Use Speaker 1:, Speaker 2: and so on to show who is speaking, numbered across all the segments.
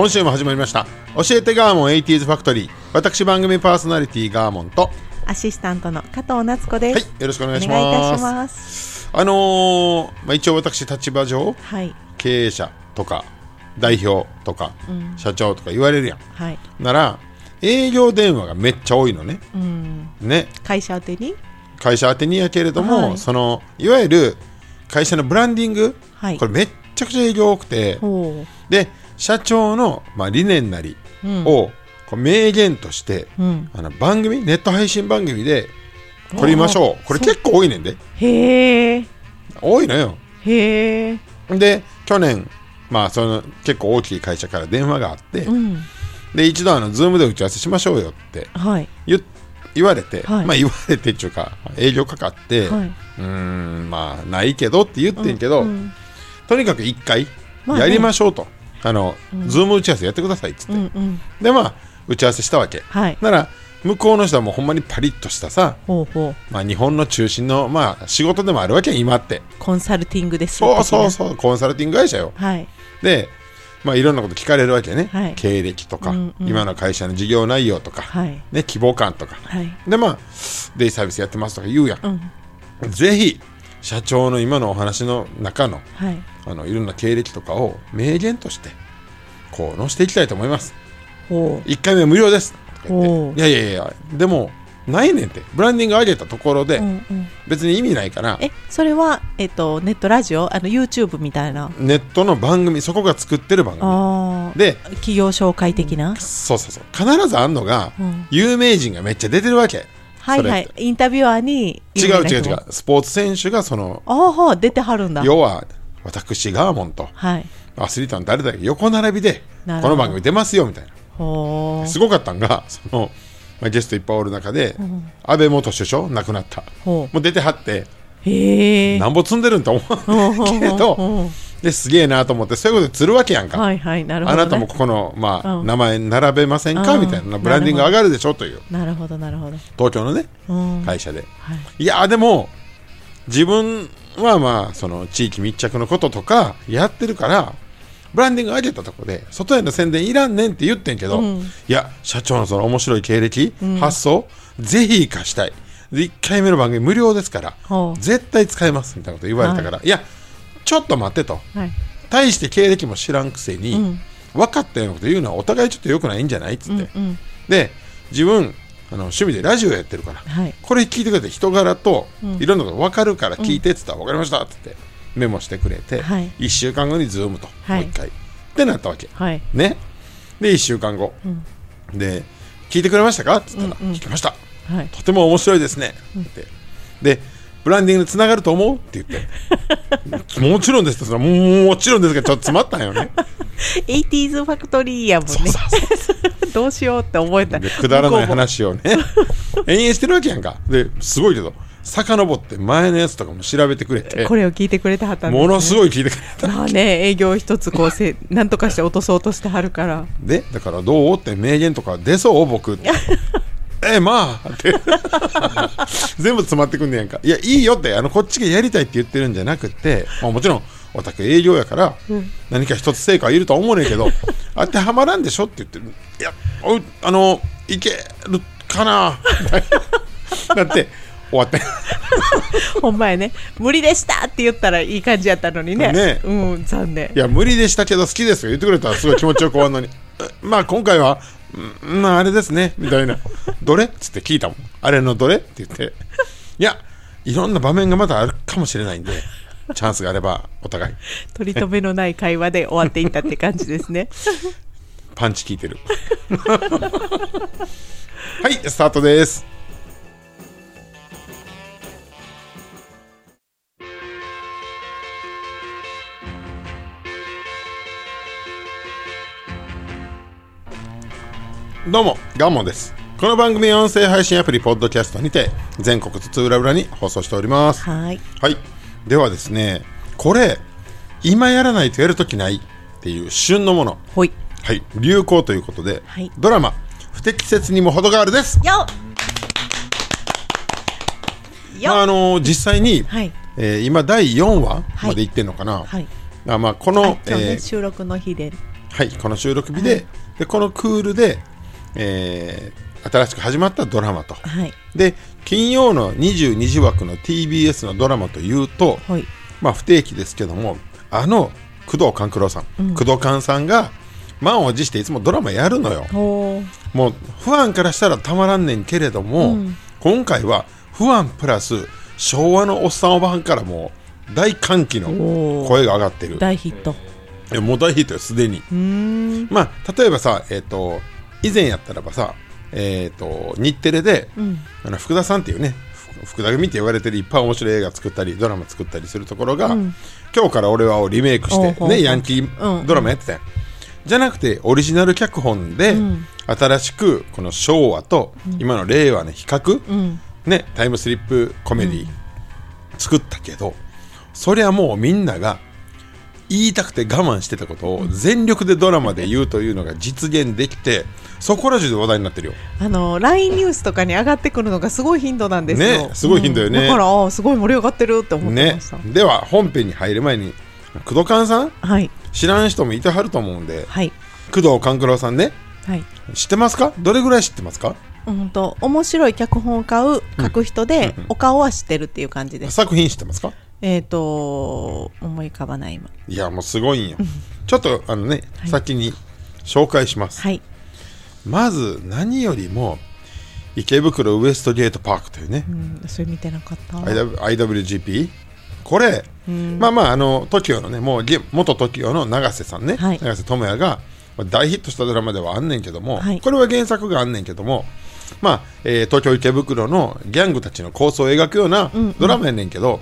Speaker 1: 今週も始まりました。教えてガーモン 80s ファクトリー私番組パーソナリティガーモンと。は
Speaker 2: アシスタントの加藤夏子です。
Speaker 1: いよろしくお願いし
Speaker 2: お願いいた
Speaker 1: ます
Speaker 2: します。
Speaker 1: あのーまあ、一応私立場上
Speaker 2: はい。
Speaker 1: 経営者とか代表とか、社長とか言われるやん。
Speaker 2: はい。
Speaker 1: なら営業電話がめっちゃ多いのね。
Speaker 2: うん。
Speaker 1: ね。
Speaker 2: 会社宛てに？
Speaker 1: 会社宛てにやけれども、
Speaker 2: はい。
Speaker 1: そのいわゆる会社のブランディング、
Speaker 2: はい。
Speaker 1: これめっちゃくちゃ営業多くて。
Speaker 2: ほ
Speaker 1: で社長の、まあ、理念なり
Speaker 2: うん
Speaker 1: を、こう名言として、
Speaker 2: う。うん。
Speaker 1: あの番組ネット配信番組で取りましょうこれ結構多いねんで
Speaker 2: へえ。
Speaker 1: 多いのよ
Speaker 2: へえ。
Speaker 1: で去年まあその結構大きい会社から電話があって、
Speaker 2: うん。
Speaker 1: で一度あのズームで打ち合わせしましょうよって
Speaker 2: はい。
Speaker 1: 言言われて、
Speaker 2: はい
Speaker 1: まあ言われてっていうか営業かかって、
Speaker 2: は
Speaker 1: うーんまあないけどって言ってんけど、
Speaker 2: うん。
Speaker 1: とにかく一回やりましょうと、あの、ズーム打ち合わせやってくださいっつって、
Speaker 2: うん。うん。
Speaker 1: でまあ打ち合わせしたわけ、
Speaker 2: はい。
Speaker 1: なら向こうの人はもうほんまにパリッとしたさ。まあ、日本の中心の、まあ、仕事でもあるわけや今って
Speaker 2: コンサルティングです。
Speaker 1: そうそう
Speaker 2: う。
Speaker 1: そうコンサルティング会社よ
Speaker 2: はい。
Speaker 1: で、まあ、いろんなこと聞かれるわけね、
Speaker 2: はい
Speaker 1: 経歴とか、
Speaker 2: うんうん
Speaker 1: 今の会社の事業内容とか、
Speaker 2: はい。
Speaker 1: ね、希望感とか
Speaker 2: はい。
Speaker 1: でまあデイサービスやってますとか言うやん、
Speaker 2: うん。
Speaker 1: ぜひ社長の今のお話の中の
Speaker 2: はい。
Speaker 1: あのいろんな経歴とかを名言としてこう載せていきたいと思います
Speaker 2: ほ
Speaker 1: 1回目は無料ですとか言っていやいやいやでもないねんってブランディング上げたところで、
Speaker 2: う。うん。うん。
Speaker 1: 別に意味ないから
Speaker 2: え、それは、えっと、ネットラジオ？あの、YouTube みたいな？
Speaker 1: ネットの番組そこが作ってる番組。で
Speaker 2: 企業紹介的な？
Speaker 1: そうそうそう必ずあんのが、
Speaker 2: うん
Speaker 1: 有名人がめっちゃ出てるわけ
Speaker 2: はいはい
Speaker 1: そ。
Speaker 2: インタビュアーに。
Speaker 1: 違う違う違う。スポーツ選手がその
Speaker 2: ああ、はあ出てはるんだ。
Speaker 1: 要は私ガーモンと
Speaker 2: はい。
Speaker 1: アスリートの誰々が横並びでこの番組出ますよみたいな。すごかったんがその、まあ、ゲストいっぱいおる中で、安倍元首相亡くなった。もう出てはって。なんぼ積んでるんと思うけどですげえなと思ってそういうことで釣るわけやんか、
Speaker 2: はいはい、なるほど、ね。
Speaker 1: あなたもここの、まあ
Speaker 2: うん。
Speaker 1: 名前並べませんか？
Speaker 2: うん
Speaker 1: みたいな。ブランディング上がるでしょ？という。
Speaker 2: なるほど、なるほど。
Speaker 1: 東京のね
Speaker 2: うん。
Speaker 1: 会社で。
Speaker 2: はい。
Speaker 1: いやでも自分はまあその地域密着のこととかやってるからブランディング上げたとこで外への宣伝いらんねんって言ってんけど、
Speaker 2: うん。
Speaker 1: いや社長のその面白い経歴、発想ぜひ生かしたい。で1回目の番組無料ですから
Speaker 2: ほう。
Speaker 1: 絶対使えますみたいなこと言われたから、い、やちょっと待ってと。
Speaker 2: はい。
Speaker 1: 大して経歴も知らんくせに、
Speaker 2: うん。
Speaker 1: 分かったようなこと言うのはお互いちょっと良くないんじゃないっつって、
Speaker 2: うん。
Speaker 1: で自分あの趣味でラジオやってるから、
Speaker 2: はい。
Speaker 1: これ聞いてくれて人柄といろんなこと分かるから聞いてって言ったら分かりましたって言ってメモしてくれて、
Speaker 2: はい。
Speaker 1: 1週間後にズームと、
Speaker 2: はい。
Speaker 1: もう1回。ってなったわけ。
Speaker 2: はい。
Speaker 1: ね。で1週間後、で聞いてくれましたか？って言ったら、
Speaker 2: うんうん。
Speaker 1: 聞きました。
Speaker 2: はい。
Speaker 1: とても面白いですね。って。でブランディングにつながると思う？って言って。もちろんですってももちろんですがちょっと詰まったんよね。
Speaker 2: 80s ファクトリーやもんね。どうしようって覚えた。
Speaker 1: でくだらない話をね。延々してるわけやんか。ですごいけど遡って前のやつとかも調べてくれ
Speaker 2: う
Speaker 1: て。
Speaker 2: もこれを聞いてくれてはったんです、ね。
Speaker 1: ものすごい聞いてくれた
Speaker 2: まあね、営業一つこうせ、なんとかして落とそうとしてはるから。
Speaker 1: でだからどうって名言とか出そう僕ってえまあって。全部詰まってくんねやんか。いやいいよって。あのこっちがやりたいって言ってるんじゃなくて、まあ、もちろんオタク営業やから、何か一つ成果はいるとは思うねんけど当てはまらんでしょって言ってる。いやあのいけるかな だって終わって
Speaker 2: ほんまやね。無理でしたって言ったらいい感じやったのにね。
Speaker 1: ね。
Speaker 2: うん、残念。
Speaker 1: い。や無理でしたけど好きですよ。言ってくれたらすごい気持ちよく終わるのに。えまあ今回はうん。まああれですね。みたいな。どれ？っつって聞いたもん。あれのどれ？って言って。いやいろんな場面がまだあるかもしれないんでチャンスがあればお互い。
Speaker 2: 取り留めのない会話で終わっていったって感じですね。
Speaker 1: パンチ効いてる。はいスタートですどうもガンモンです。この番組は音声配信アプリポッドキャストにて全国津々浦々に放送しております。
Speaker 2: はい。
Speaker 1: はい。ではですね、これ、今やらないとやるときないっていう旬のもの。
Speaker 2: ほい。
Speaker 1: はい。流行ということで、
Speaker 2: はい。
Speaker 1: ドラマ、不適切にも程があるです。
Speaker 2: よ
Speaker 1: まあ、あの実際に、
Speaker 2: はい。
Speaker 1: えー今第4話までいってんのかな。
Speaker 2: はい。
Speaker 1: あまあ、こ
Speaker 2: あ
Speaker 1: の、
Speaker 2: 今日ね、
Speaker 1: えー
Speaker 2: 収録の日で。
Speaker 1: はい、この収録日で、で、このクールで、えー新しく始まったドラマと。
Speaker 2: はい。
Speaker 1: で、金曜の22時枠の TBS のドラマというと、
Speaker 2: ほい。
Speaker 1: まあ、不定期ですけどもあの工藤官九郎さん、工藤官さんが満を持していつもドラマやるのよ。
Speaker 2: ほ
Speaker 1: もうファンからしたらたまらんねんけれども、今回はファンプラス昭和のおっさんおばはんからもう大歓喜の声が上がってる。
Speaker 2: う大ヒット。
Speaker 1: もう大ヒットよすでに。
Speaker 2: うーん。
Speaker 1: まあ例えばさえっ、と以前やったらばさえっ、と日テレで、あの福田さんっていうねふ福田組って言われてるいっぱい面白い映画作ったりドラマ作ったりするところが、今日から俺はをリメイクしてねヤンキードラマやってたよ、じゃなくてオリジナル脚本で、新しくこの昭和と今の令和の比較、ね、タイムスリップコメディ作ったけど、そりゃもうみんなが言いたくて我慢してたことを全力でドラマで言うというのが実現できてそこら中で話題になってるよ。
Speaker 2: あの LINE ニュースとかに上がってくるのがすごい頻度なんですよ。
Speaker 1: ねすごい頻度よね。
Speaker 2: うん。だからすごい盛り上がってるって思って
Speaker 1: ね
Speaker 2: ました、、
Speaker 1: では本編に入る前に工藤勘さん？
Speaker 2: はい。
Speaker 1: 知らん人もいてはると思うんで
Speaker 2: はい。
Speaker 1: 工藤官九郎さんね。
Speaker 2: はい。
Speaker 1: 知ってますか？どれぐらい知ってますか？
Speaker 2: うんと面白い脚本を買う書く人で、お顔は知ってるっていう感じです。
Speaker 1: 作品知ってますか？
Speaker 2: えっ、と思い浮かばない今。
Speaker 1: いやもうすごいんよ。ちょっとあのね、
Speaker 2: はい。
Speaker 1: 先に紹介します、
Speaker 2: はい。
Speaker 1: まず何よりも池袋ウエストゲートパークというね、
Speaker 2: うんそれ見てなかった。
Speaker 1: IW IWGP これ、まあまああの TOKIO のねもうゲ元 TOKIO の永瀬さんね、
Speaker 2: はい。
Speaker 1: 永瀬智也がまあ大ヒットしたドラマではあんねんけども、
Speaker 2: はい。
Speaker 1: これは原作があんねんけどもまあ、えー東京池袋のギャングたちの構想を描くようなドラマやねんけど、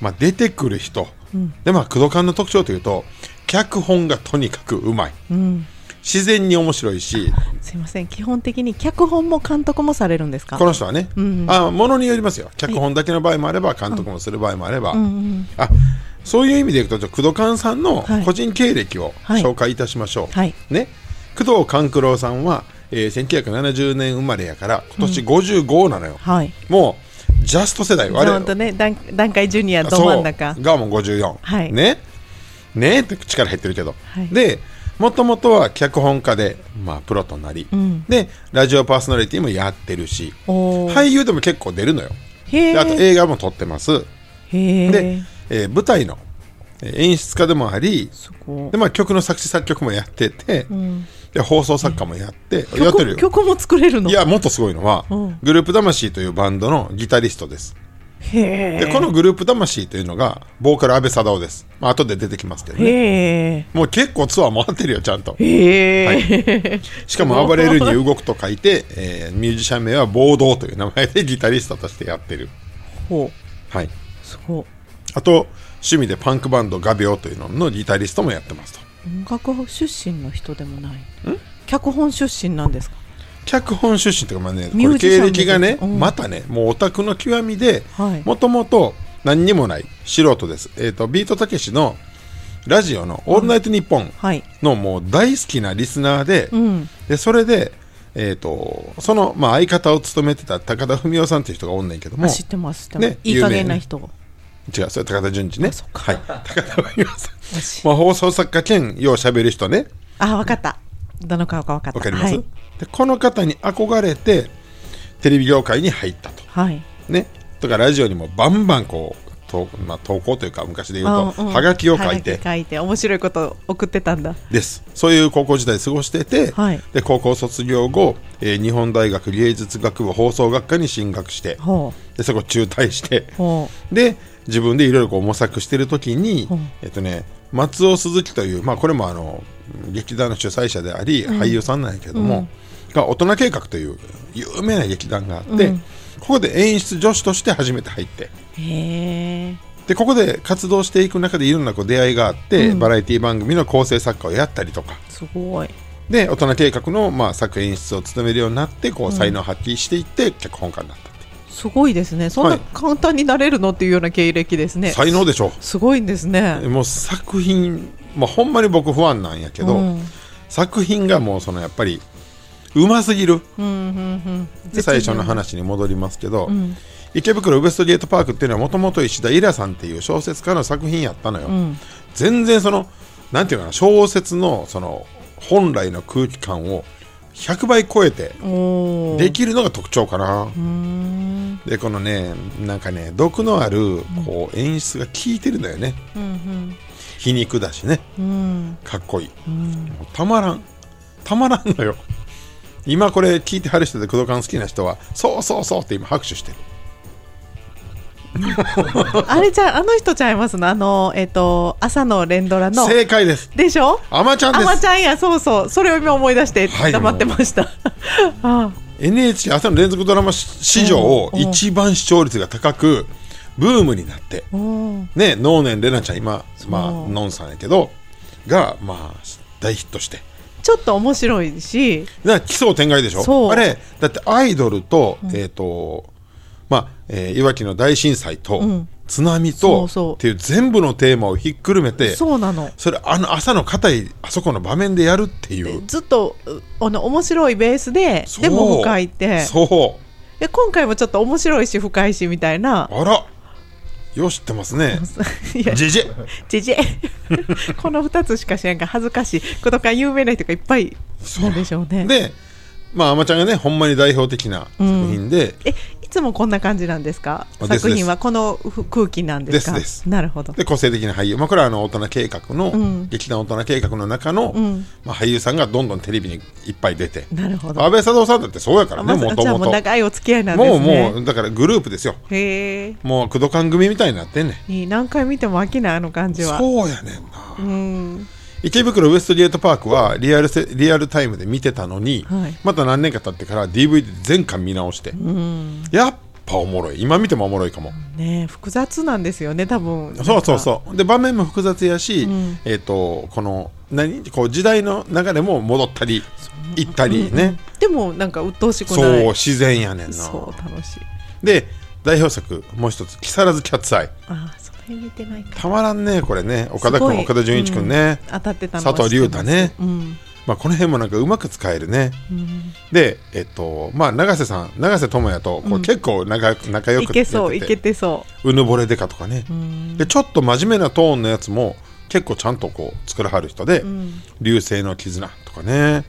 Speaker 1: まあ、出てくる人、でまあ工藤館の特徴というと脚本がとにかくうまい、
Speaker 2: うん。
Speaker 1: 自然に面白いし。
Speaker 2: すいません。基本的に脚本も監督もされるんですか？
Speaker 1: この人はね、あものによりますよ。脚本だけの場合もあれば監督もする場合もあれば、あそういう意味でいくと工藤勘さんの
Speaker 2: はい。
Speaker 1: 個人経歴を
Speaker 2: はい。
Speaker 1: 紹介いたしましょう、
Speaker 2: はい。
Speaker 1: ね、工藤官九郎さんは、えー1970年生まれやから今年55なのよ、
Speaker 2: はい。
Speaker 1: もうジャスト世代。あれ
Speaker 2: ほんとね段段階ジュニアど真ん中。
Speaker 1: がもう54、
Speaker 2: はい。
Speaker 1: ね。ねって力減ってるけど、
Speaker 2: はい。
Speaker 1: でもともとは脚本家で、まあ、プロとなり、
Speaker 2: ん。
Speaker 1: でラジオパーソナリティもやってるし。俳優でも結構出るのよ。あと
Speaker 2: え
Speaker 1: 映画も撮ってます。
Speaker 2: へ
Speaker 1: で
Speaker 2: え、
Speaker 1: えー舞台のえー演出家でもあり。で、まあ、曲の作詞作曲もやってて、
Speaker 2: ん
Speaker 1: で放送作家もやって、やってるよ。
Speaker 2: 曲曲も作れるの？
Speaker 1: いやもっとすごいのは、
Speaker 2: うん。
Speaker 1: グループ魂というバンドのギタリストです。
Speaker 2: へえ。
Speaker 1: でこのグループ魂というのがボーカル安倍貞夫です、まあ後で出てきますけどね。もう結構ツアー回ってるよちゃんと。
Speaker 2: へえ、
Speaker 1: しかも暴れるに動くと書いて、えーミュージシャン名は暴動という名前でギタリストとしてやってる。
Speaker 2: ほ
Speaker 1: はい、
Speaker 2: うすごい
Speaker 1: あと趣味でパンクバンド画鋲というののギタリストもやってますと
Speaker 2: 音楽出身の人でもない。脚本出身なんですか？
Speaker 1: 脚本出身というかまあねこれ経歴がね、
Speaker 2: うん。
Speaker 1: またねもうオタクの極みで
Speaker 2: はい。
Speaker 1: もともと何にもない素人です、えー、とビートたけしのラジオの「オールナイトニッポン
Speaker 2: はい」
Speaker 1: のもう大好きなリスナーで,、
Speaker 2: うん。
Speaker 1: でそれで、えー、とその、まあ、相方を務めてた高田文夫さんという人がおんねんけども
Speaker 2: あ知ってます知ってます、
Speaker 1: ね。
Speaker 2: いい加減な人、
Speaker 1: 違うそれ高田純次ね。
Speaker 2: そっか。
Speaker 1: はい。高田文夫さん。まあ、放送作家兼ようしゃべる人ね。
Speaker 2: あわかった。どの顔かわかった。
Speaker 1: わかります、
Speaker 2: はい、
Speaker 1: でこの方に憧れてテレビ業界に入ったと。
Speaker 2: はい、
Speaker 1: ね。とかラジオにもバンバンこうと、まあ、投稿というか昔で言うと、
Speaker 2: うんうん。
Speaker 1: はがきを書い
Speaker 2: は
Speaker 1: て
Speaker 2: 書いて面白いこと送ってたんだ。
Speaker 1: です。そういう高校時代過ごしてて、
Speaker 2: はい。
Speaker 1: で高校卒業後、えー日本大学芸術学部放送学科に進学して
Speaker 2: ほ
Speaker 1: でそこ中退して。で自分でいろいろこう模索してる時に、
Speaker 2: うん。
Speaker 1: えっとね松尾鈴木という、まあ、これもあの劇団の主催者であり、俳優さんなんやけども、が大人計画という有名な劇団があって、ここで演出助手として初めて入って。
Speaker 2: へえ
Speaker 1: でここで活動していく中でいろんなこう出会いがあって、バラエティ番組の構成作家をやったりとか。
Speaker 2: すごい。
Speaker 1: で大人計画の、まあ、作演出を務めるようになってこう才能を発揮していって、脚本家になった
Speaker 2: すごいですね。そん
Speaker 1: は
Speaker 2: ない。簡単になれるのっていうような経歴ですね。
Speaker 1: 才能でしょ。
Speaker 2: すごいんですね。
Speaker 1: もう作品、まあ、ほんまに僕不安なんやけど、
Speaker 2: うん。
Speaker 1: 作品がもうそのやっぱりうますぎる。
Speaker 2: うんうんうん。
Speaker 1: で最初の話に戻りますけど、
Speaker 2: ん。
Speaker 1: 池袋ウエストゲートパークっていうのはもともと石田イラさんっていう小説家の作品やったのよ、
Speaker 2: ん。
Speaker 1: 全然そのなんていうかな小説のその本来の空気感を100倍超えてできるのが特徴かな、でこのねなんかね毒のあるこう演出が効いてるんだよね、
Speaker 2: うん
Speaker 1: 皮肉だしね。
Speaker 2: うん。うん
Speaker 1: かっこいい。
Speaker 2: うん。
Speaker 1: もうたまらん。たまらんのよ。今これ聞いてはる人で工藤館好きな人はそうそうそうって今拍手してる
Speaker 2: あれじゃああの人ちゃいますの？あのえっ、と朝の連ドラの。
Speaker 1: 正解です。
Speaker 2: でしょ？
Speaker 1: あまちゃんです。
Speaker 2: あまちゃんやそうそう。それを今思い出して
Speaker 1: はい。
Speaker 2: 黙ってました、あ
Speaker 1: NHK 朝の連続ドラマ史上一番視聴率が高くブームになって。ね能年玲奈ちゃん今まあのんさんやけどがまあ大ヒットして。
Speaker 2: ちょっと面白いし。
Speaker 1: 奇想天外でしょ？
Speaker 2: そう。
Speaker 1: あれだってアイドルと、えっ、とまあ、えーいわきの大震災と、
Speaker 2: うん。
Speaker 1: 津波とっていう全部のテーマをひっくるめて
Speaker 2: そうなの。
Speaker 1: それあの朝の硬いあそこの場面でやるっていう。
Speaker 2: ずっとうあの面白いベースででも深いって。
Speaker 1: そ
Speaker 2: で今回もちょっと面白いし深いしみたいな。
Speaker 1: うあら。よう知ってますね。ジェジェ。
Speaker 2: じじ この2つしか知らんから恥ずかしい。ことか有名な人がいっぱいなんでしょうね。
Speaker 1: でまああまちゃんがねほんまに代表的な作品で、
Speaker 2: えいつもこんな感じなんですか？作品はこのふ空気なんですか？
Speaker 1: ですです。
Speaker 2: なるほど。
Speaker 1: で個性的な俳優、まあ、これはあの大人計画の、
Speaker 2: うん。
Speaker 1: 劇団大人計画の中の、
Speaker 2: ん。
Speaker 1: まあ、俳優さんがどんどんテレビにいっぱい出て。
Speaker 2: なるほど。
Speaker 1: 安倍佐藤さんだってそうやからねもともと
Speaker 2: もう長いお付き合いなんです
Speaker 1: も
Speaker 2: ね
Speaker 1: うもうだからグループですよ。
Speaker 2: へえ。
Speaker 1: もう工藤館組みたいになってんね
Speaker 2: 何回見ても飽きないあの感じは。
Speaker 1: そうやねんな。
Speaker 2: うん
Speaker 1: 池袋ウエストゲートパークはリアルせリアルタイムで見てたのに、
Speaker 2: はい。
Speaker 1: また何年か経ってから DVD 全巻見直して、
Speaker 2: うん。
Speaker 1: やっぱおもろい。今見てもおもろいかも、
Speaker 2: ねえ複雑なんですよね多分。
Speaker 1: そうそう
Speaker 2: う。
Speaker 1: そうで場面も複雑やし、
Speaker 2: ん。
Speaker 1: えっ、とこの何？こう時代の流れも戻ったり行ったりね、
Speaker 2: でもなんか鬱陶しく
Speaker 1: そう
Speaker 2: ない
Speaker 1: 自然やねんな。
Speaker 2: そう楽しい。
Speaker 1: で代表作もう一つ「木更津キャッツアイ。
Speaker 2: あその辺見てない」か。
Speaker 1: たまらんねこれね。岡田君岡田准一君ね、
Speaker 2: うん。当たってた
Speaker 1: 佐藤隆太ね。
Speaker 2: うん。
Speaker 1: まあ、この辺もなんかうまく使えるね。
Speaker 2: うん。
Speaker 1: でえっとまあ永瀬さん永瀬智也とこう結構仲,、仲良
Speaker 2: い
Speaker 1: く
Speaker 2: けそういけ
Speaker 1: て
Speaker 2: そう。
Speaker 1: ぬぼれでかとかね、
Speaker 2: うん。
Speaker 1: でちょっと真面目なトーンのやつも結構ちゃんとこう作らはる人で
Speaker 2: ん「
Speaker 1: 流星の絆」とかね、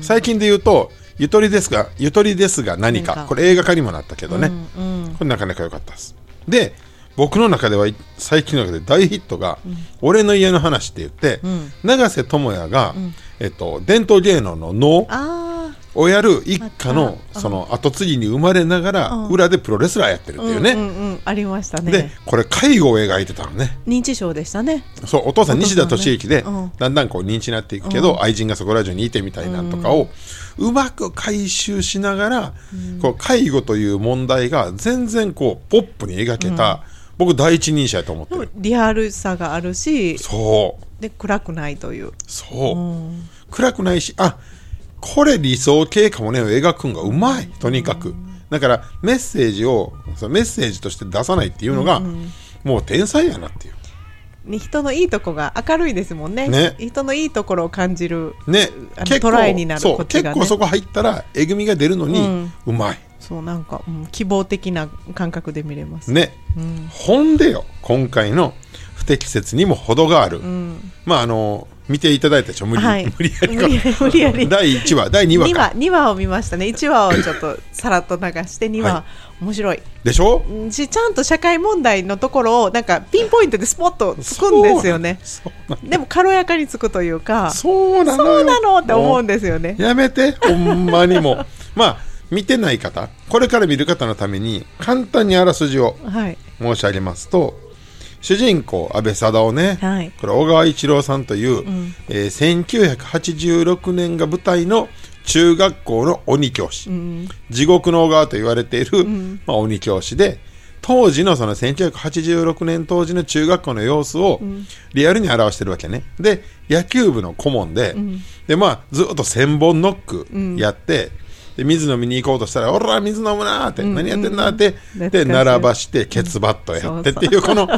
Speaker 1: 最近で言うと「ゆとりですがゆとりですが何か。
Speaker 2: 何」か。
Speaker 1: これ映画化にもなったけどね、これなかなか良かったです。で僕の中ではい最近の中で大ヒットが「俺の家の話」って言って、永瀬智也が、えっと、伝統芸能の能
Speaker 2: あ
Speaker 1: をやる一家のその後継ぎに生まれながら裏でプロレスラーやってる
Speaker 2: あ
Speaker 1: っていうね、
Speaker 2: うんうんうん。ありました
Speaker 1: で
Speaker 2: ね
Speaker 1: これ介護を描いてたのね。
Speaker 2: 認知症でしたね。
Speaker 1: そうお父さん西田敏行で、
Speaker 2: うん。
Speaker 1: だんだんこう認知になっていくけど、愛人がそこら中にいてみたいなんとかを、うまく回収しながら、こう介護という問題が全然こうポップに描けた、僕第一人者やと思ってる。
Speaker 2: リアルさがあるし
Speaker 1: そう。
Speaker 2: で暗くないという。
Speaker 1: そう、
Speaker 2: うん。
Speaker 1: 暗くないしあこれ理想系かもね。を描くんがうまい。とにかく。だからメッセージをそのメッセージとして出さないっていうのが、もう天才やなっていう。
Speaker 2: ね人のいいとこが明るいですもんね。
Speaker 1: ね。
Speaker 2: 人のいいところを感じる
Speaker 1: ね。結構
Speaker 2: トライになるっちがね。
Speaker 1: 結構そこ入ったらえぐみが出るのに、
Speaker 2: うん。
Speaker 1: うまい
Speaker 2: そうなんか、うん希望的な感覚で見れます、
Speaker 1: ね、ほんでよ今回の不適切にも程がある、まああの見ていただいたでしょ？無理,、
Speaker 2: はい。
Speaker 1: 無理やり
Speaker 2: 無理やり
Speaker 1: 第1話第2話
Speaker 2: 2
Speaker 1: か
Speaker 2: 話2話を見ましたね。1話をちょっとさらっと流して2話、
Speaker 1: はい。
Speaker 2: 面白い。
Speaker 1: でしょ？
Speaker 2: うんしちゃんと社会問題のところをなんかピンポイントでスポッとつくんですよね。でも軽やかにつくというか
Speaker 1: そうなのよ。
Speaker 2: そうなのって思うんですよね。
Speaker 1: やめてほんまにもまあ見てない方これから見る方のために簡単にあらすじを
Speaker 2: はい。
Speaker 1: 申し上げますと、主人公安倍貞夫ね、
Speaker 2: はい。
Speaker 1: これ小川一郎さんという、
Speaker 2: ん。
Speaker 1: えー1986年が舞台の中学校の鬼教師、
Speaker 2: うん。
Speaker 1: 地獄の小川と言われている、まあ、鬼教師で当時のその1986年当時の中学校の様子をリアルに表してるわけね。で野球部の顧問で,、でまあ、ずっと1000本ノックやって、で水飲みに行こうとしたら「おら水飲むな」って、何やってんだって、で並ばしてケツバットやってっていう、この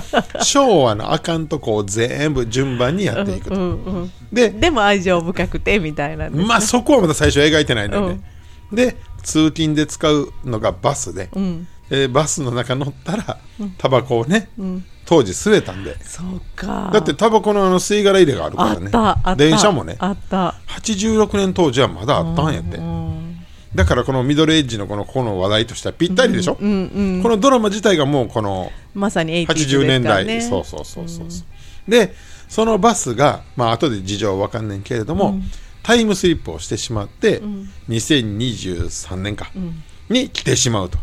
Speaker 1: 昭和のあかんとこを全部順番にやっていくと。
Speaker 2: うんうん
Speaker 1: で
Speaker 2: でも愛情深くてみたいなね。
Speaker 1: まあそこはまだ最初描いてないのよね、で通勤で使うのがバスで、
Speaker 2: うん。
Speaker 1: でバスの中乗ったらタバコをね、当時吸えたんで。
Speaker 2: そうか。
Speaker 1: だってタバコのあの吸い殻入れがあるか
Speaker 2: あ
Speaker 1: らね電車もね。
Speaker 2: あった。
Speaker 1: 86年当時はまだあったんやって、
Speaker 2: うん
Speaker 1: だからこのミドルエッジのこのこの話題としてはぴったりでしょ、
Speaker 2: うんうん
Speaker 1: このドラマ自体がもうこの
Speaker 2: まさに80
Speaker 1: 80年代、
Speaker 2: ね、
Speaker 1: そうそうそうそうそう。でそのバスがまあ後で事情は分かんないけれども、タイムスリップをしてしまって、2023年か、に来てしまうと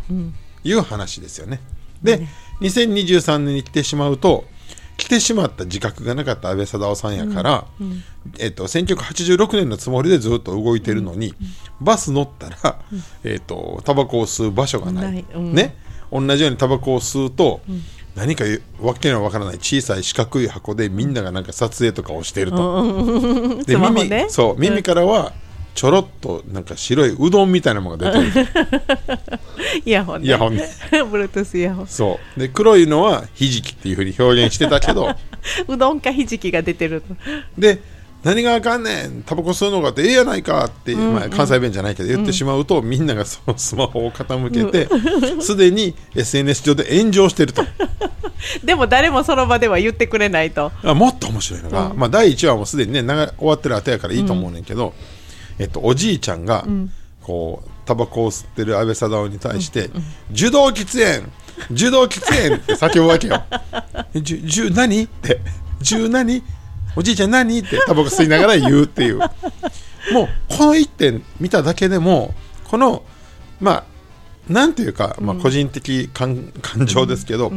Speaker 1: いう話ですよね。で、2023年に来てしまうと来てしまった自覚がなかった安倍貞夫さんやから、えっと、1986年のつもりでずっと動いてるのに、バス乗ったら、えっと、タバコを吸う場所がない。ね。同じようにタバコを吸うと、何かわけのわからない小さい四角い箱でみんながなんか撮影とかをしていると、で耳
Speaker 2: ね
Speaker 1: そう耳からはちょろっとなんか白いうどんみたいなものが出てる。
Speaker 2: イヤホンね。
Speaker 1: イヤホンね。
Speaker 2: Bluetooth イヤホン。
Speaker 1: そう。で黒いのはひじきっていうふうに表現してたけど。
Speaker 2: うどんかひじきが出てると
Speaker 1: で何があかんねん。タバコ吸うのがってええやないかって、まあ、関西弁じゃないけど言ってしまうと、みんながそのスマホを傾けてすで、に SNS 上で炎上してると。
Speaker 2: でも誰もその場では言ってくれないと。
Speaker 1: あもっと面白いのが、まあ、第1話もすでにね長終わってる後やからいいと思うねんけど、えっと、おじいちゃんが、こうタバコを吸ってる安倍貞夫に対して「受動喫煙受動喫煙!」って叫ぶわけよ。えじゅじゅ何？って「じゅ何？おじいちゃん何?」ってタバコ吸いながら言うっていう。もうこの一点見ただけでもこのまあなんていうか、まあ、個人的感,、感情ですけど、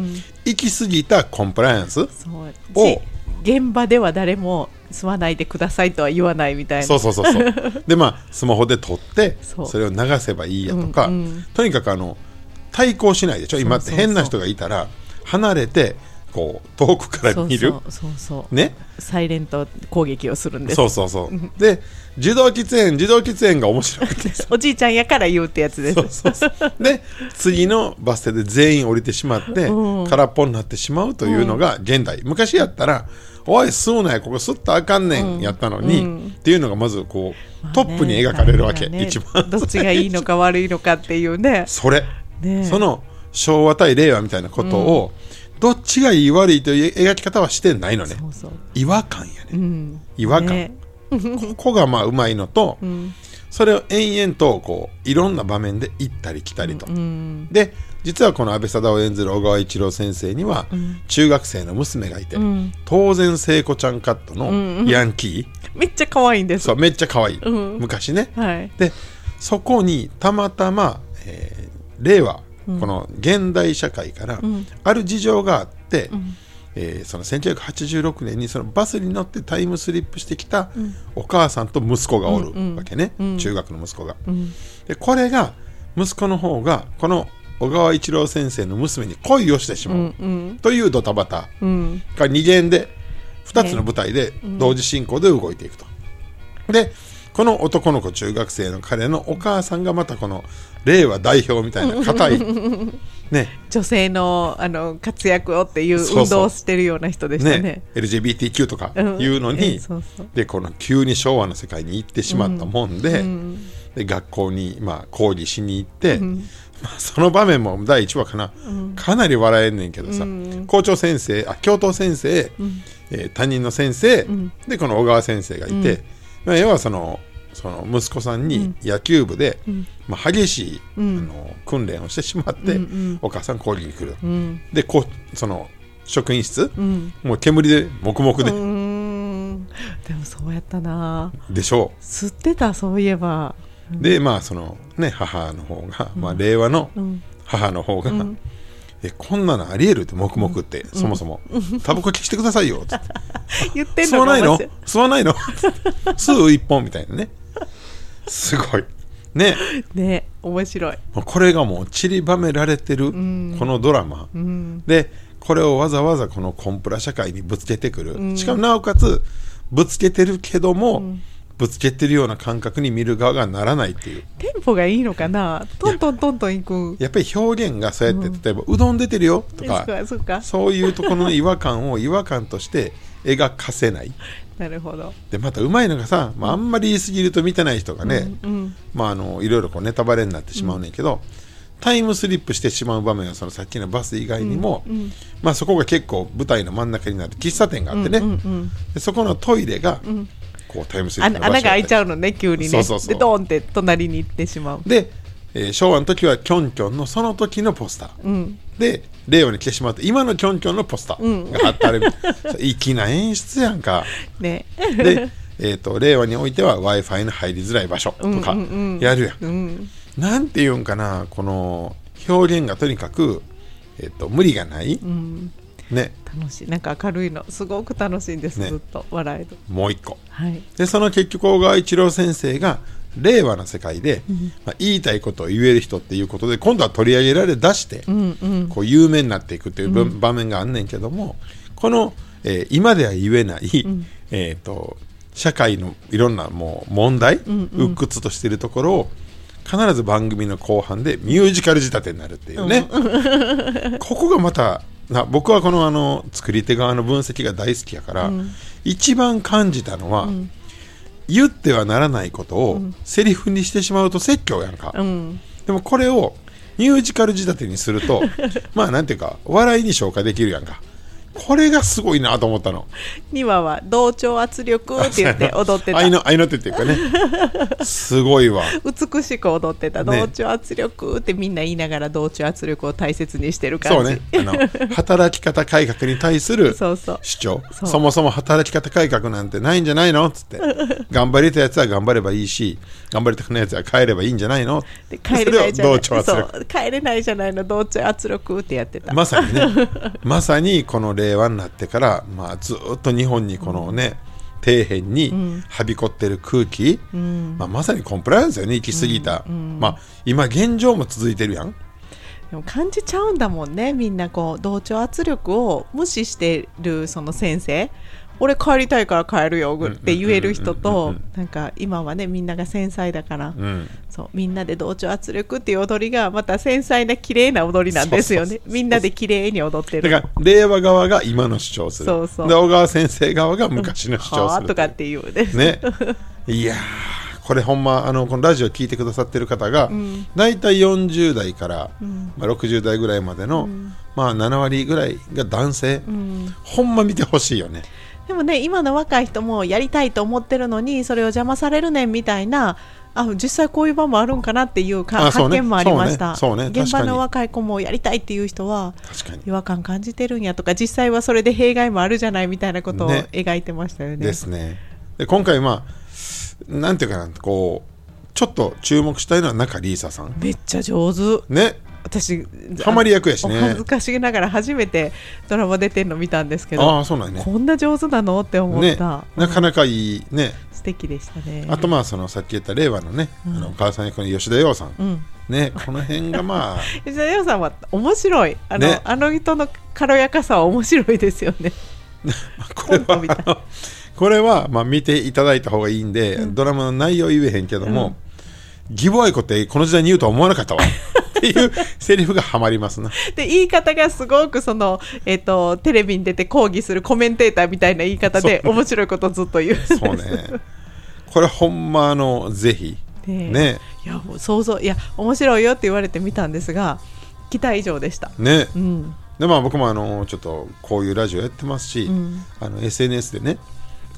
Speaker 1: 行き過ぎたコンプライアンス
Speaker 2: そう。
Speaker 1: お
Speaker 2: し現場では誰も吸わないでくださいとは言わないみたいな。
Speaker 1: そうそうそうそう。でまあスマホで撮って
Speaker 2: そ
Speaker 1: れを流せばいいやとか、
Speaker 2: うんうん。
Speaker 1: とにかくあの対抗しないでしょ？今って変な人がいたら離れてこう遠くから見る。
Speaker 2: そうそう
Speaker 1: ね？
Speaker 2: サイレント攻撃をするんです。
Speaker 1: そうそうそう。で受動喫煙受動喫煙が面白くて。
Speaker 2: おじいちゃんやから言うってやつです。
Speaker 1: そうそうそう。で次のバス停で全員降りてしまって、
Speaker 2: うん。
Speaker 1: 空っぽになってしまうというのが現代、昔やったら「おい吸うなよ。ここ吸ったらあかんねん」やったのに、
Speaker 2: うん。
Speaker 1: っていうのがまずこう、
Speaker 2: まあね
Speaker 1: トップに描かれるわけ、
Speaker 2: ね
Speaker 1: 一番。
Speaker 2: どっちがいいのか悪いのかっていうね。
Speaker 1: それ、
Speaker 2: ね。
Speaker 1: その昭和対令和みたいなことを、どっちがいい悪いという描き方はしてないのね。違和感やね、
Speaker 2: うん。
Speaker 1: 違和感、
Speaker 2: ね。
Speaker 1: ここがまあうまいのと、
Speaker 2: ん
Speaker 1: それを延々とこういろんな場面で行ったり来たりと、
Speaker 2: うん
Speaker 1: で実はこの安倍貞夫を演ずる小川一郎先生には、中学生の娘がいて、
Speaker 2: ん。
Speaker 1: 当然聖子ちゃんカットのヤンキー、
Speaker 2: めっちゃ可愛いんです
Speaker 1: そうめっちゃ可愛い、
Speaker 2: うん。
Speaker 1: 昔ね、
Speaker 2: はい。
Speaker 1: でそこにたまたま、えー令和、この現代社会から、ある事情があって、えーその1986年にそのバスに乗ってタイムスリップしてきたお母さんと息子がおるわけね、中学の息子が。でこれが息子の方がこの小川一郎先生の娘に恋をしてしまう、
Speaker 2: うん
Speaker 1: というドタバタ
Speaker 2: うん。
Speaker 1: が二元で2つの舞台で同時進行で動いていくと。でこの男の子中学生の彼のお母さんがまたこの令和代表みたいな硬い ね。
Speaker 2: 女性のあの活躍をっていう運動をしてるような人でしたね。
Speaker 1: ね。LGBTQ とか
Speaker 2: うん。
Speaker 1: いうのに、
Speaker 2: えそうそう。
Speaker 1: でこの急に昭和の世界に行ってしまったもんで,、
Speaker 2: うん。
Speaker 1: で学校に、まあ、講義しに行って、まあ、その場面も第1話かな、かなり笑えんねんけどさ、校長先生あ教頭先生、えー担任の先生、でこの小川先生がいて、まあ、要はそのその息子さんに野球部で、まあ、激しい、あの訓練をしてしまって、お母さん講義に来る、
Speaker 2: うん。
Speaker 1: でこうその職員室、
Speaker 2: うん。
Speaker 1: もう煙で黙々で、
Speaker 2: うーん。でもそうやったな。
Speaker 1: でしょ
Speaker 2: 吸ってたそういえば。
Speaker 1: う、でまあそのね母の方が、まあ、令和の
Speaker 2: うん。
Speaker 1: 母の方が、
Speaker 2: ん。
Speaker 1: えこんなのありえるって黙々って、そもそも。タバコ消してくださいよつって。
Speaker 2: 言ってん
Speaker 1: 吸わないの？吸わないの？吸う一本みたいなねすごい。ね。
Speaker 2: ね面白い。
Speaker 1: これがもう散りばめられてるこのドラマ、でこれをわざわざこのコンプラ社会にぶつけてくる、しかもなおかつぶつけてるけども、ぶつけてるような感覚に見る側がならないっていう。
Speaker 2: テンポがいいのかな？トントントントンいく。
Speaker 1: やっぱり表現がそうやって、例えばうどん出てるよとか
Speaker 2: そう
Speaker 1: いうところの違和感を違和感として描かせない
Speaker 2: なるほど。
Speaker 1: でまたうまいのがさ、まあ、あんまり言い過ぎると見てない人がね、
Speaker 2: うん
Speaker 1: まあ、あのいろいろこうネタバレになってしまうねんけど、タイムスリップしてしまう場面はそのさっきのバス以外にも、まあ、そこが結構舞台の真ん中になる喫茶店があってね、
Speaker 2: うんうん
Speaker 1: でそこのトイレが、こうタイムスリップの場所
Speaker 2: あ穴が開いちゃ
Speaker 1: う
Speaker 2: うのね急にね。
Speaker 1: そう。
Speaker 2: でドーンって隣に行ってしまう。
Speaker 1: で、えー昭和の時はキョンキョンのその時のポスター、
Speaker 2: うん
Speaker 1: で令和に来てしまうと今のキョンキョンのポスターが貼ってある、そ う粋な演出やんか。
Speaker 2: ね。
Speaker 1: で、えー、と令和においては w i f i の入りづらい場所とかやるやん,、
Speaker 2: うん。
Speaker 1: なんていうんかなこの表現がとにかく、えー、と無理がない、ね。
Speaker 2: 楽しい。なんか明るいの。すごく楽しいんです、
Speaker 1: ね。
Speaker 2: ずっと。笑える
Speaker 1: もう一個。
Speaker 2: はい。
Speaker 1: でその結局小川一郎先生が令和の世界で、まあ、言いたいことを言える人っていうことで今度は取り上げられ出して、
Speaker 2: うんうん。
Speaker 1: こう有名になっていくっていうぶ場面があんねんけどもこの、えー今では言えない、えー、と社会のいろんなもう問題、鬱屈としているところを必ず番組の後半でミュージカル仕立てになるっていうね、ここがまたな僕はこのあの作り手側の分析が大好きやから、一番感じたのは、言ってはならないことをセリフにしてしまうと説教やんか、
Speaker 2: うん。
Speaker 1: でもこれをミュージカル仕立てにすると まあなんていうか笑いに消化できるやんかこれがすごいなと思ったの。
Speaker 2: 2話は同調圧力って言って 踊ってた。
Speaker 1: 愛の愛の手っていうかね。すごいわ。
Speaker 2: 美しく踊ってた。
Speaker 1: ね。
Speaker 2: 同調圧力ってみんな言いながら同調圧力を大切にしてる感じ。
Speaker 1: そうね。あの働き方改革に対する主張。
Speaker 2: そ
Speaker 1: もそも働き方改革なんてないんじゃないの？っつって。頑張りたいやつは頑張ればいいし頑張りたくないやつは帰ればいいんじゃないの？
Speaker 2: で帰れないじゃない。
Speaker 1: それを同調圧力。
Speaker 2: 帰れないじゃないの。同調圧力ってやってた、
Speaker 1: まさにね。まさにこの令和になってから、まあ、ずっと日本にこのね、底辺にはびこってる空気、まあ、まさにコンプライアンスよね行き過ぎた、まあ、今現状も続いてるやん。
Speaker 2: でも感じちゃうんだもんねみんなこう同調圧力を無視してるその先生俺帰りたいから帰るよって言える人となんか今はねみんなが繊細だから、
Speaker 1: うん。
Speaker 2: そうみんなで同調圧力っていう踊りがまた繊細な綺麗な踊りなんですよね。みんなで綺麗に踊ってる。
Speaker 1: だから令和側が今の主張する。
Speaker 2: そうそう。
Speaker 1: で小川先生側が昔の主張する
Speaker 2: はあとかっていうね
Speaker 1: ね。いやーこれほんまあのこのラジオ聞いてくださってる方が、大体40代から、まあ、60代ぐらいまでの、まあ、7割ぐらいが男性、ほんま見てほしいよね
Speaker 2: でもね今の若い人もやりたいと思ってるのにそれを邪魔されるねんみたいなあ実際こういう場もあるんかなっていうか
Speaker 1: ね。
Speaker 2: 発見もありました、
Speaker 1: そうね。ね。
Speaker 2: 現場の若い子もやりたいっていう人は違和感感じてるんやとか実際はそれで弊害もあるじゃないみたいなことを
Speaker 1: ね。
Speaker 2: 描いてましたよね。
Speaker 1: ですね。で今回まあなんていうかなこうちょっと注目したいのは中里依紗さん。
Speaker 2: めっちゃ上手。
Speaker 1: ね
Speaker 2: 私
Speaker 1: ハマり役やしね。
Speaker 2: お恥ずかしげながら初めてドラマ出てんの見たんですけ
Speaker 1: あ
Speaker 2: ど
Speaker 1: あそうなんやね。
Speaker 2: こんな上手なのって思っ
Speaker 1: ね
Speaker 2: た、
Speaker 1: なかなかいいね。
Speaker 2: 素敵でしたね。
Speaker 1: あとまあそのさっき言った令和のね、あのお母さん役の吉田羊さん、
Speaker 2: うん。
Speaker 1: ねこの辺がまあ。
Speaker 2: 吉田洋さんは面白い。あの,、
Speaker 1: ね。
Speaker 2: あの人の軽やかさは面白いですよね。
Speaker 1: これは これはまあ見ていただいた方がいいんで、ドラマの内容言えへんけども、義母愛子ってこの時代に言うとは思わなかったわっていうセリフがハマりますな。
Speaker 2: で言い方がすごくその、えっとテレビに出て抗議するコメンテーターみたいな言い方で面白いことをずっと言う。
Speaker 1: そうね。これほんまあのぜひ。
Speaker 2: ね
Speaker 1: ね。
Speaker 2: いやもう想像いや面白いよって言われて見たんですが期待以上でした。
Speaker 1: ね。
Speaker 2: うん。
Speaker 1: でまあ僕もあのちょっとこういうラジオやってますし、あの SNS でね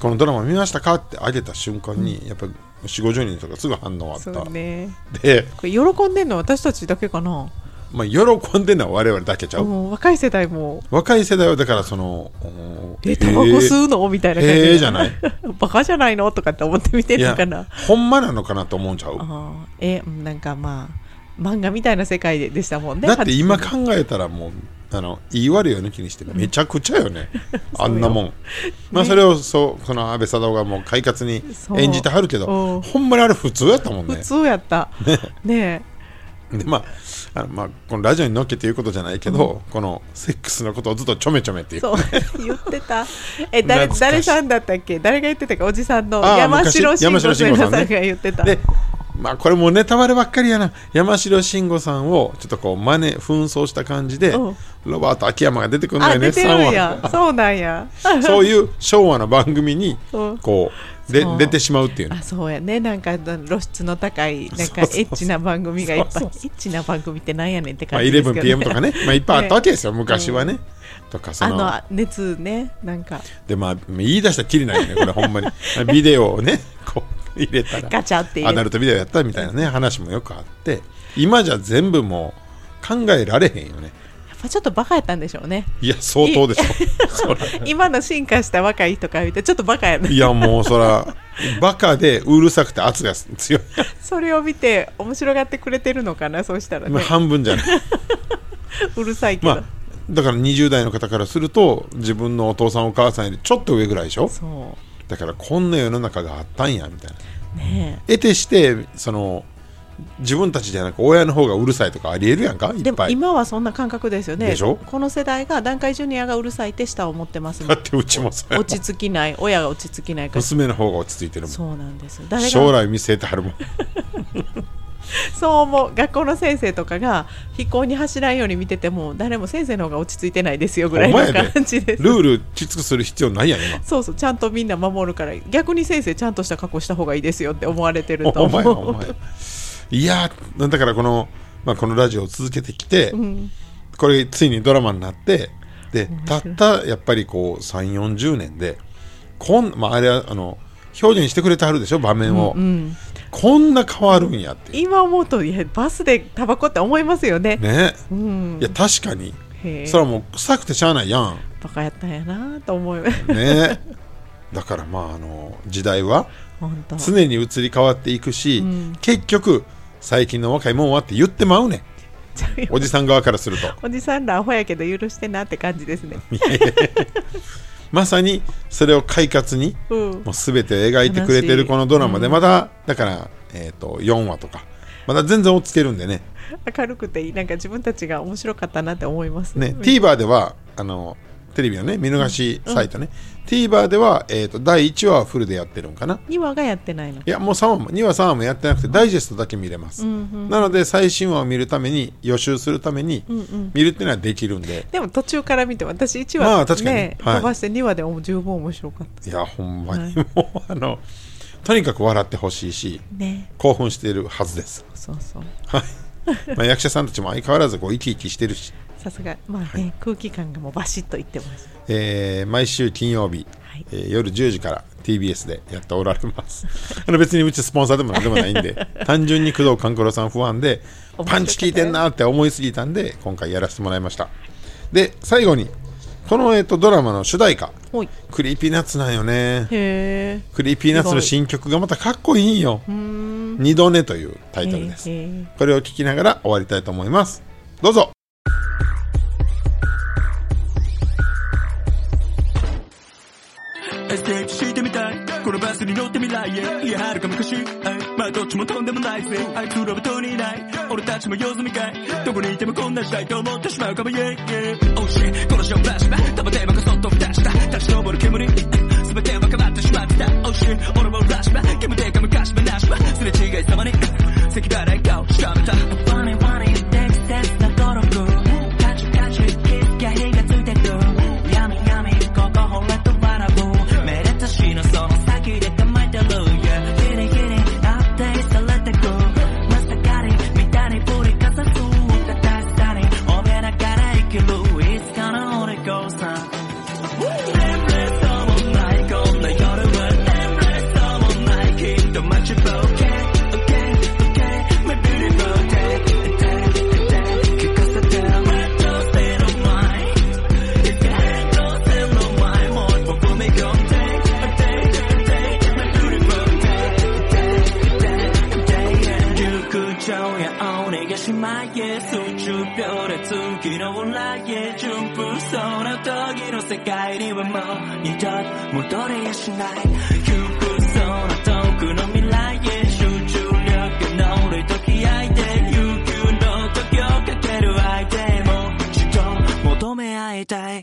Speaker 1: このドラマ見ましたかって上げた瞬間に、やっぱ4 5 0人とかすぐ反応あった。
Speaker 2: そうね。
Speaker 1: で、
Speaker 2: これ喜んでんの私たちだけかな。
Speaker 1: まあ、喜んでるのは我々だけちゃう、
Speaker 2: もう若い世代も。
Speaker 1: 若い世代はだからそのお
Speaker 2: えタバコ吸うの？みたいな感じ。で
Speaker 1: へーじゃない。
Speaker 2: バカじゃないの？とかって思って見てるのかな。
Speaker 1: ほんまなのかなと思うんちゃう？
Speaker 2: えうんなんかまあ漫画みたいな世界ででしたもんね。
Speaker 1: だって今
Speaker 2: 80
Speaker 1: 考えたらもうあの言い悪いを抜きにしてめちゃくちゃよね、あんなもん、まあそれをそうその安倍貞夫がもう快活に演じてはるけ
Speaker 2: う
Speaker 1: ど
Speaker 2: ん。
Speaker 1: ほんまにあれ普通やったもんね。
Speaker 2: 普通やった。ね。
Speaker 1: でまああのまあこのラジオに乗っけて言うことじゃないけど、このセックスのことをずっとちょめちょめっていう。
Speaker 2: そう。言ってた。え誰誰さんだったっけ？誰が言ってたかおじさんの山城慎吾
Speaker 1: さん
Speaker 2: が言ってた。
Speaker 1: でまあこれもうネタバレばっかりやな。山城慎吾さんをちょっとこう真似紛争した感じで、
Speaker 2: うん
Speaker 1: ロバート秋山が出てくるのよね
Speaker 2: あ出てるん
Speaker 1: 3
Speaker 2: や
Speaker 1: 話
Speaker 2: そうなんや。
Speaker 1: そういう昭和の番組に
Speaker 2: うん。
Speaker 1: こうで出てしまうっていうね
Speaker 2: あそうやね。なんか露出の高いなんかエッチな番組がいっぱいエッチな番組ってなんやねんって
Speaker 1: まあ、
Speaker 2: 感じですけど、ね。
Speaker 1: 11pm とか ね、まあ、いっぱいあったわけですよ、昔はね。とかその。
Speaker 2: あの熱ね。なんか。
Speaker 1: でまあ言い出したらきりないよねこれほんまに。ビデオをねこう入れたら。
Speaker 2: ガチャって
Speaker 1: アナルトビデオやったみたいなね話もよくあって。今じゃ全部もう考えられへんよね
Speaker 2: やっぱちょっとバカやったんでしょうね。
Speaker 1: いや相当でしょ
Speaker 2: 今の進化した若い人から見てちょっとバカやね
Speaker 1: いやもうそらバカでうるさくて圧が強い、
Speaker 2: それを見て面白がってくれてるのかなそうしたら
Speaker 1: まあ、
Speaker 2: ね
Speaker 1: 半分じゃない。う
Speaker 2: るさいけど、
Speaker 1: まあだから20代の方からすると自分のお父さんお母さんよりちょっと上ぐらいでしょ？
Speaker 2: そ
Speaker 1: だからこんな世の中があったんやみたいな。
Speaker 2: うね
Speaker 1: 得てしてその自分たちじゃなく親の方がうるさいとかありえるやんか
Speaker 2: でも
Speaker 1: っぱい。
Speaker 2: 今はそんな感覚ですよね。
Speaker 1: でしょ？
Speaker 2: この世代が団塊ジュニアがうるさいって下を持ってます
Speaker 1: だってうちも
Speaker 2: 落ち着きない。親が落ち着きないから。
Speaker 1: 娘の方が落ち着いてるもん。
Speaker 2: そうなんです。
Speaker 1: 将来見据えてはるもん。
Speaker 2: そう思う。学校の先生とかが飛行に走らんように見てても誰も先生の方が落ち着いてないですよぐらいの感じです。
Speaker 1: ルールきつくする必要ないやん今。
Speaker 2: そうそうちゃんとみんな守るから。逆に先生ちゃんとした格好した方がいいですよって思われてると
Speaker 1: お前
Speaker 2: 思う
Speaker 1: お前いやーだからこの、まあ、このラジオを続けてきて、
Speaker 2: ん
Speaker 1: これついにドラマになってでたったやっぱりこう3 4 0年でこん、まあ、あれはあの表現してくれてはるでしょ場面を、
Speaker 2: うん
Speaker 1: こんな変わるんやっていう。
Speaker 2: 今思うといやバスでタバコって思いますよね。
Speaker 1: ね。
Speaker 2: うん。
Speaker 1: いや確かに。それはもう臭くてしゃあないやん。
Speaker 2: バカやったんやなと思う。
Speaker 1: ね。だからまああの時代は常に移り変わっていくし、
Speaker 2: うん。
Speaker 1: 結局最近の若いもんはって言ってまうねん。おじさん側からすると。
Speaker 2: おじさんらアホやけど許してなって感じですね。
Speaker 1: まさにそれを快活に
Speaker 2: うん。
Speaker 1: もう全てを描いてくれてるこのドラマでまだだから、えー、と4話とか。まだ全然追っつけるんでね。
Speaker 2: 明るくていい。なんか自分たちが面白かったなって思います。
Speaker 1: ね
Speaker 2: うん。
Speaker 1: TVer ではあのテレビのね見逃しサイトね、TVer では、えー、と第1話はフルでやってるんかな
Speaker 2: ？2話がやってないの。
Speaker 1: いやもう3話も2話3話もやってなくてダイジェストだけ見れます、なので最新話を見るために予習するために見るっていうのはできるんで、
Speaker 2: でも途中から見て私1話、
Speaker 1: まあ確かに。
Speaker 2: ね
Speaker 1: はい。
Speaker 2: 飛ばして2話でも十分面白かった。
Speaker 1: いやほんまに。もう、あのとにかく笑ってほしいし
Speaker 2: ね。
Speaker 1: 興奮しているはずです。
Speaker 2: そうそう。
Speaker 1: はい、まあ、役者さんたちも相変わらずこう生き生きしてるし、
Speaker 2: さすが。まあね、空気感がもうバシッといってます。
Speaker 1: えー毎週金曜日、
Speaker 2: はい。
Speaker 1: えー夜10時から TBS でやっておられます。あの別にうちスポンサーでもなんでもないんで 単純に工藤官九郎さん不安でパンチ効いてんなって思いすぎたんで今回やらせてもらいました。で最後にこの、えー、とドラマの主題歌。 Creepy Nuts なんよね。 Creepy Nuts の新曲がまたかっこいいんよ。二度寝というタイトルです。これを聞きながら終わりたいと思います。どうぞ
Speaker 3: エスケープしてみたい。このバスに乗って未来へいやはるか昔。まあどっちもとんでもないぜ。あいつらはとにいない。俺たちも用済みかい。どこにいてもこんな時代と思ってしまうかも Yeah yeah Oh shit このショーフラッシュバック玉手箱そっと蓋した。立ち上る煙。全ては変わってしまってた。Oh shit 俺もラッシュバック煙手か昔話はすれ違いざまに。咳払い顔しかめた10秒で月の裏へ順分その時の世界にはもう二度戻れやしない。窮屈その遠くの未来へ集中力が乗り解き合いて悠久の時をかける相手も一度求め合いたい。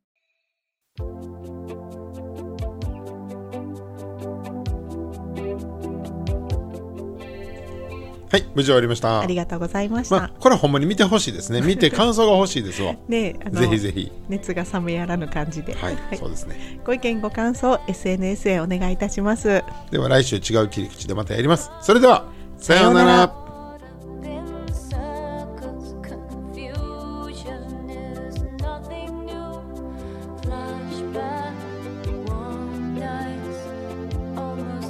Speaker 1: はい無事終わりました。
Speaker 2: ありがとうございました。
Speaker 1: まあこれはほんまに見てほしいですね。見て感想が欲しいですわ。
Speaker 2: ね
Speaker 1: ぜひぜひ。
Speaker 2: 熱が冷めやらぬ感じで、
Speaker 1: はい、そうですね。
Speaker 2: ご意見ご感想 SNS へお願いいたします。
Speaker 1: では来週違う切り口でまたやります。それではさような
Speaker 2: ら